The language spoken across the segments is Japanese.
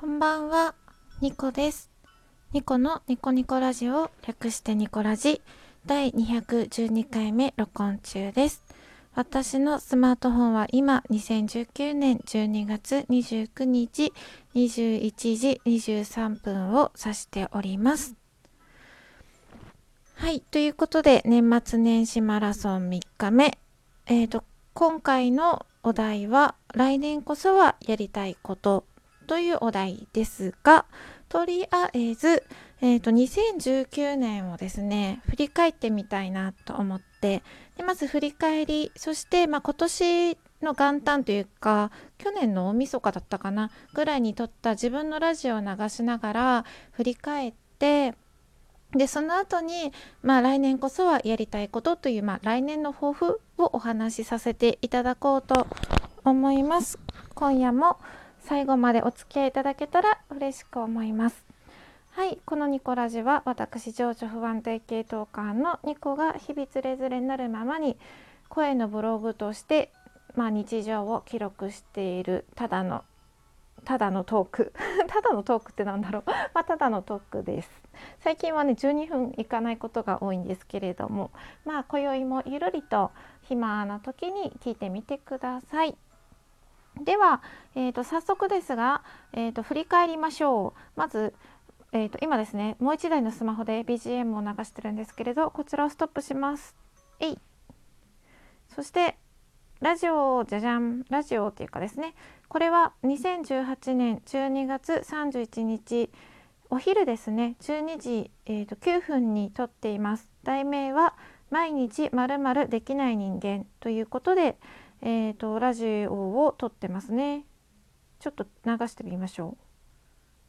こんばんは、ニコです。ニコのニコニコラジオ略してニコラジ第212回目録音中です。私のスマートフォンは今2019年12月29日21時23分を指しております。はい、ということで年末年始マラソン3日目。えーと、今回のお題は来年こそはやりたいことというお題ですが、とりあえず、えーと、2019年をですね、振り返ってみたいなと思って、でまず振り返り、そして、まあ、今年の元旦というか、去年の大晦日だったかな、ぐらいに撮った自分のラジオを流しながら振り返って、で、その後に、まあ来年こそはやりたいことという、まあ来年の抱負をお話しさせていただこうと思います。今夜も最後までお付き合いいただけたら嬉しく思います。はい、このニコラジは私情緒不安定系トーカーのニコが日々つれづれになるままに声のブログとして、まあ、日常を記録しているただのただのトーク。ただのトークってなんだろう？まあただのトークです。最近はね12分いかないことが多いんですけれどもまあ今宵もゆるりと暇な時に聞いてみてください。では、えー、と早速ですが、えー、と振り返りましょう。まず、えー、と今ですねもう一台のスマホで BGM を流してるんですけれどこちらをストップします。えい。そしてラジオじゃじゃんラジオっていうかですねこれは2018年12月31日お昼ですね12時、えー、と9分に撮っています。題名は毎日まるできない人間ということで、えー、とラジオを撮ってますね。ちょっと流してみましょ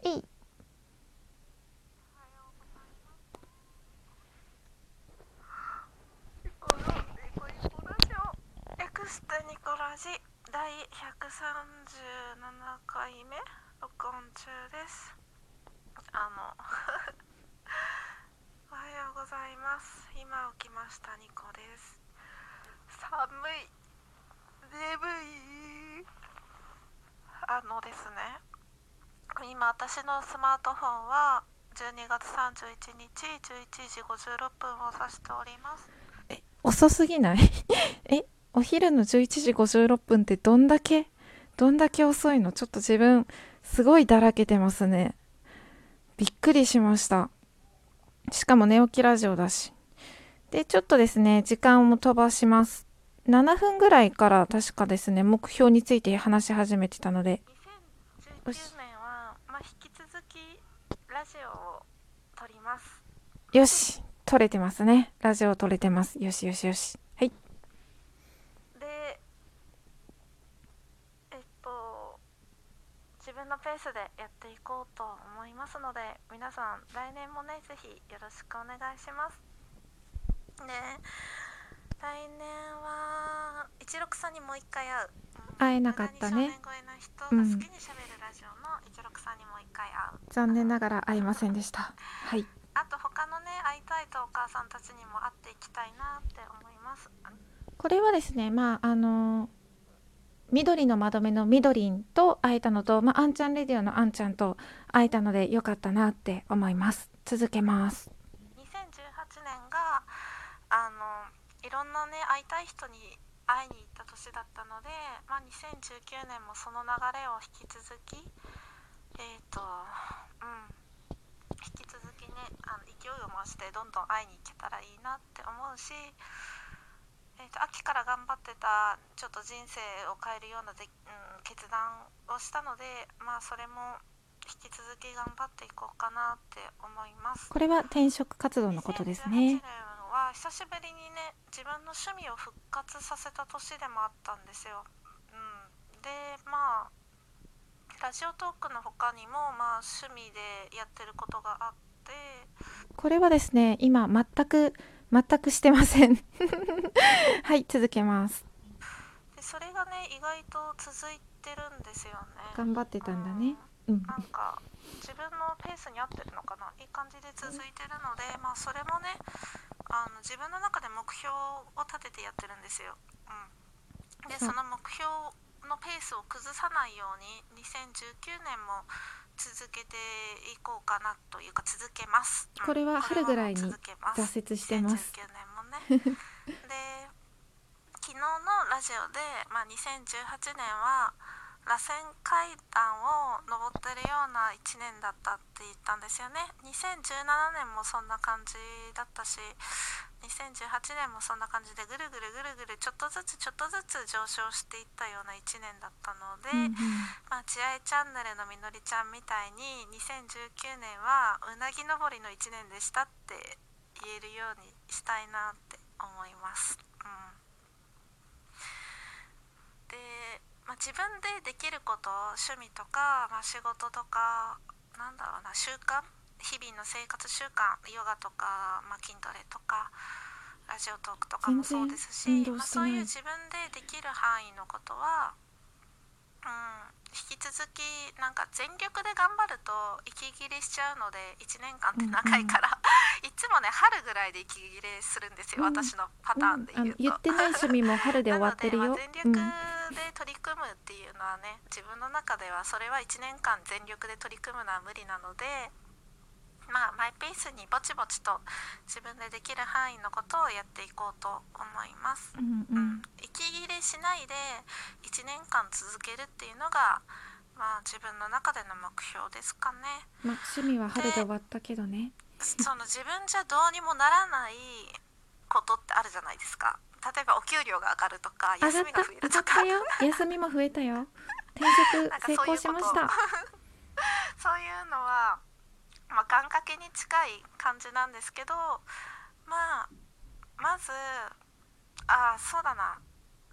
う。えい。略してニコラジ第137回目録音中です。あの おはようございます。今起きましたニコです。寒い眠いあのですね。今私のスマートフォンは12月31日11時56分を指しております。え遅すぎない？えお昼の11時56分ってどんだけ？どんだけ遅いの？ちょっと自分すごいだらけてますね。びっくりしました。しかも寝起きラジオだし。でちょっとですね時間も飛ばします。7分ぐらいから確かですね目標について話し始めてたので。よし。2019年は、まあ、引き続きラジオを撮ります。よし撮れてますね。ラジオ撮れてます。よしよしよし。はい。でえっと自分のペースでやっていこうと思いますので皆さん来年もねぜひよろしくお願いします。で来年は一六さんにもう一回会う。うん会えなかったね。無駄に少年声の人が好きにしゃべるラジオの一六さんにもう一回会う。残念ながら会いませんでした。はい。あと他のね会いたいとお母さんたちにも会っていきたいなって思います。これはですねまああの緑の窓辺のみどりんと会えたのと、まあ、あんちゃんレディオのあんちゃんと会えたのでよかったなって思います。続けます2018年があのいろんなね会いたい人に会いに行った年だったので、まあ、2019年もその流れを引き続きえっ、とうん引き続きねあの勢いを増してどんどん会いに行けたらいいなって思うし、えー、と秋から頑張ってたちょっと人生を変えるようなで、うん、決断をしたのでまあそれも引き続き頑張っていこうかなって思います。これは転職活動のことですね2018年は久しぶりにね自分の趣味を復活させた年でもあったんですよ。うん、でまあラジオトークの他にもまあ趣味でやってることがあって。これはですね今全く全くしてません。はい続けます。でそれがね意外と続いてるんですよね。頑張ってたんだね。うん。なんか自分のペースに合ってるのかな。いい感じで続いてるので、まあ、それもねあの自分の中で目標を立ててやってるんですよ。うん、でその目標のペペースを崩さないように2019年も続けていこうかなというか続けます。うん。これは春ぐらいに挫折してます。2019年もね。で昨日のラジオで、まあ、2018年は螺旋階段を登ってるような1年だったって言ったんですよね。2017年もそんな感じだったし2018年もそんな感じでぐるぐるぐるぐるちょっとずつちょっとずつ上昇していったような1年だったので、まあ、ちあいチャンネルのみのりちゃんみたいに2019年はうなぎ登りの1年でしたって言えるようにしたいなって思います。うん、で、まあ、自分でできること趣味とか、まあ、仕事とかなんだろうな習慣日々の生活習慣ヨガとか、まあ、筋トレとかラジオトークとかもそうですし、まあ、そういう自分でできる範囲のことは、うん、引き続きなんか全力で頑張ると息切れしちゃうので1年間って長いから、いつもね春ぐらいで息切れするんですよ、うん。私のパターンであ言うと。の言ってない趣味も春で終わってるよ。全力でっていうのはね、自分の中ではそれは1年間全力で取り組むのは無理なのでまあマイペースにぼちぼちと自分でできる範囲のことをやっていこうと思います。うんううんん、息切れしないで1年間続けるっていうのが、まあ、自分の中での目標ですかね。まあ趣味は春で終わったけどねその自分じゃどうにもならないことってあるじゃないですか例えばお給料が上がるとか休みが増えるとか。たよ 休みも増えたよ。転職成功しました。そういうのは、まあ、願掛けに近い感じなんですけどまあまずああそうだな。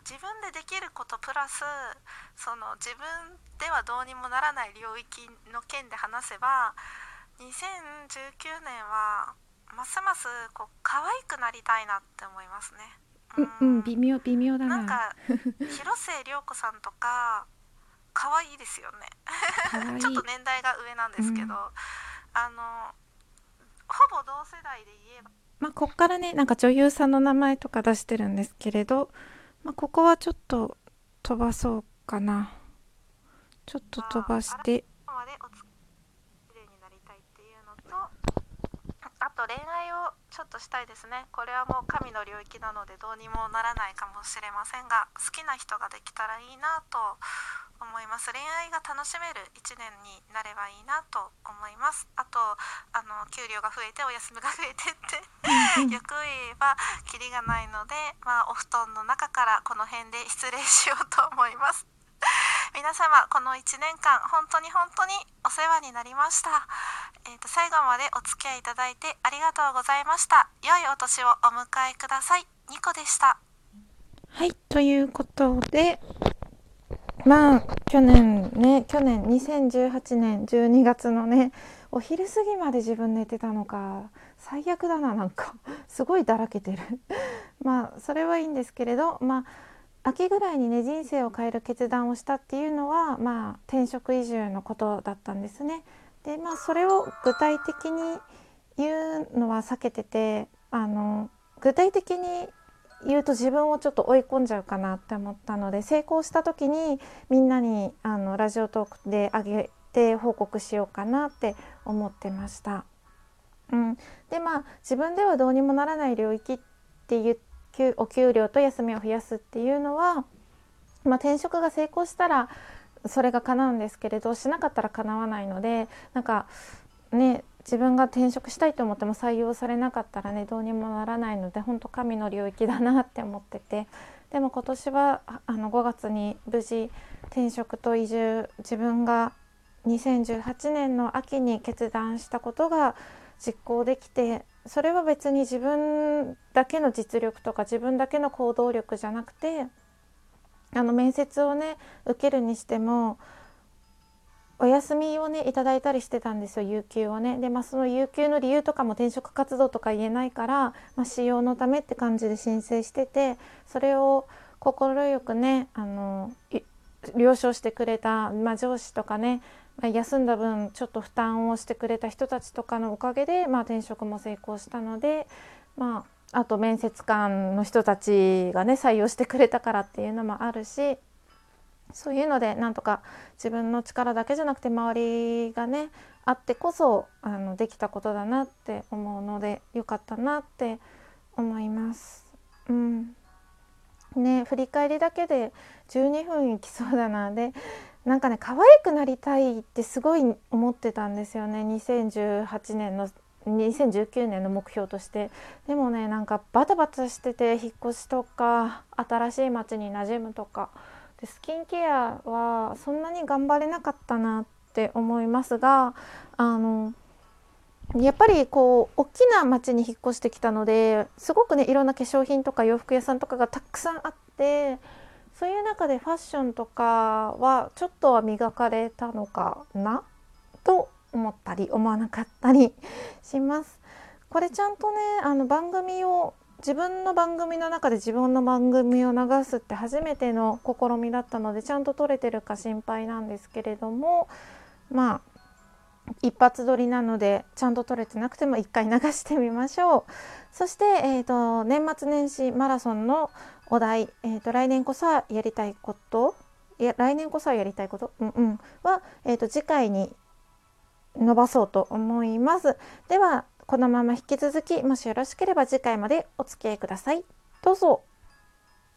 自分でできることプラスその自分ではどうにもならない領域の件で話せば2019年はますますこう可愛くなりたいなって思いますね。うんうん微妙微妙だな。なんか広末涼子さんとか可愛いですよね。ちょっと年代が上なんですけど、うん。あのほぼ同世代で言えば。まあこっからねなんか女優さんの名前とか出してるんですけれど、まあ、ここはちょっと飛ばそうかな。ちょっと飛ばして。までおつきれいになりたいっていうのとあと恋愛をちょっとしたいですね。これはもう神の領域なのでどうにもならないかもしれませんが好きな人ができたらいいなと思います。恋愛が楽しめる1年になればいいなと思います。あとあの給料が増えてお休みが増えてって。うんよく言えばキリがないので、まあ、お布団の中からこの辺で失礼しようと思います皆様この1年間本当に本当にお世話になりました、えー、と最後までお付き合いいただいてありがとうございました。良いお年をお迎えください。ニコでした。はいということでまあ去年ね去年2018年12月のねお昼過ぎまで自分寝てたのか最悪だななんか。すごいだらけてる。まあそれはいいんですけれどまあ秋ぐらいにね人生を変える決断をしたっていうのはまあ転職移住のことだったんですね。でまあそれを具体的に言うのは避けててあの具体的に言うと自分をちょっと追い込んじゃうかなって思ったので成功した時にみんなにあのラジオトークで上げて報告しようかなって思ってました。うん、でまあ自分ではどうにもならない領域っていう給お給料と休みを増やすっていうのは、まあ、転職が成功したらそれが叶うんですけれどしなかったら叶わないのでなんかね自分が転職したいと思っても採用されなかったらねどうにもならないので本当神の領域だなって思っててでも今年はあの5月に無事転職と移住自分が2018年の秋に決断したことが実行できてそれは別に自分だけの実力とか自分だけの行動力じゃなくてあの面接をね受けるにしてもお休みをねいただいたりしてたんですよ有給をね。でまあその有給の理由とかも転職活動とか言えないから、まあ、使用のためって感じで申請しててそれを快くねあの了承してくれた、まあ、上司とかねま休んだ分ちょっと負担をしてくれた人たちとかのおかげで、まあ、転職も成功したので、まあ、あと面接官の人たちがね採用してくれたからっていうのもあるしそういうのでなんとか自分の力だけじゃなくて周りがねあってこそあのできたことだなって思うのでよかったなって思います。うんね振り返りだけで12分いきそうだな。でなんかね可愛くなりたいってすごい思ってたんですよね。2018年の2019年の目標として。でもねなんかバタバタしてて引っ越しとか新しい街に馴染むとか。でスキンケアはそんなに頑張れなかったなって思いますがあのやっぱりこう大きな町に引っ越してきたのですごくねいろんな化粧品とか洋服屋さんとかがたくさんあってそういう中でファッションとかはちょっとは磨かれたのかなと思ったり思わなかったりします。これちゃんとねあの番組を自分の番組の中で自分の番組を流すって初めての試みだったのでちゃんと撮れてるか心配なんですけれどもまあ一発撮りなのでちゃんと撮れてなくても一回流してみましょう。そして、えーと、年末年始マラソンのお題、えーと、来年こそはやりたいこといや来年こそはやりたいこと、うんうん、は、えーと次回に伸ばそうと思います。ではこのまま引き続きもしよろしければ次回までお付き合いください。どうぞ。